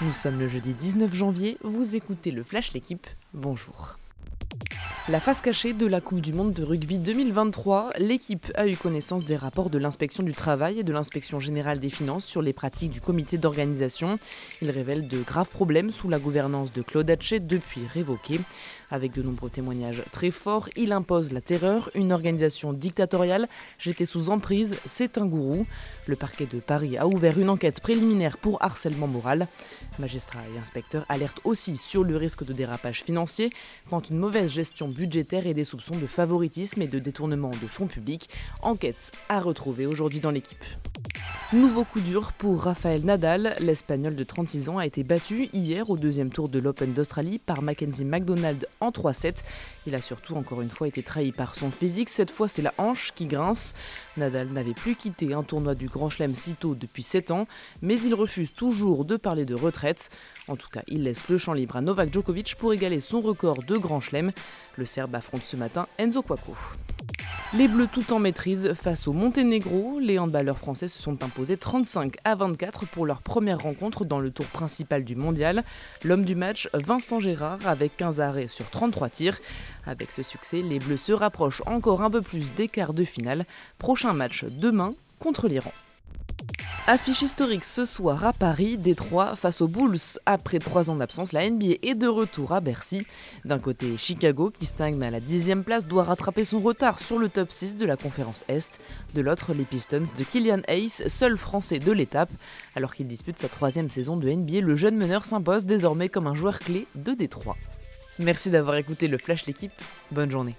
Nous sommes le jeudi 19 janvier, vous écoutez le Flash L'équipe, bonjour. La face cachée de la Coupe du Monde de rugby 2023, l'équipe a eu connaissance des rapports de l'inspection du travail et de l'inspection générale des finances sur les pratiques du comité d'organisation. Ils révèlent de graves problèmes sous la gouvernance de Claude Hatchet depuis révoqué. Avec de nombreux témoignages très forts, il impose la terreur, une organisation dictatoriale. J'étais sous emprise, c'est un gourou. Le parquet de Paris a ouvert une enquête préliminaire pour harcèlement moral. Magistrats et inspecteurs alertent aussi sur le risque de dérapage financier quand une mauvaise gestion budgétaire et des soupçons de favoritisme et de détournement de fonds publics. Enquête à retrouver aujourd'hui dans l'équipe. Nouveau coup dur pour Rafael Nadal. L'Espagnol de 36 ans a été battu hier au deuxième tour de l'Open d'Australie par Mackenzie McDonald en 3-7. Il a surtout encore une fois été trahi par son physique. Cette fois, c'est la hanche qui grince. Nadal n'avait plus quitté un tournoi du Grand Chelem si tôt depuis 7 ans, mais il refuse toujours de parler de retraite. En tout cas, il laisse le champ libre à Novak Djokovic pour égaler son record de Grand Chelem. Le Serbe affronte ce matin Enzo Quaco. Les Bleus tout en maîtrise face au Monténégro. Les handballeurs français se sont imposés 35 à 24 pour leur première rencontre dans le tour principal du mondial. L'homme du match, Vincent Gérard, avec 15 arrêts sur 33 tirs. Avec ce succès, les Bleus se rapprochent encore un peu plus des quarts de finale. Prochain match demain contre l'Iran. Affiche historique ce soir à Paris, Détroit face aux Bulls. Après trois ans d'absence, la NBA est de retour à Bercy. D'un côté, Chicago, qui stagne à la dixième place, doit rattraper son retard sur le top 6 de la conférence Est. De l'autre, les Pistons de Killian Hayes, seul français de l'étape. Alors qu'il dispute sa troisième saison de NBA, le jeune meneur s'impose désormais comme un joueur clé de Détroit. Merci d'avoir écouté le Flash l'équipe. Bonne journée.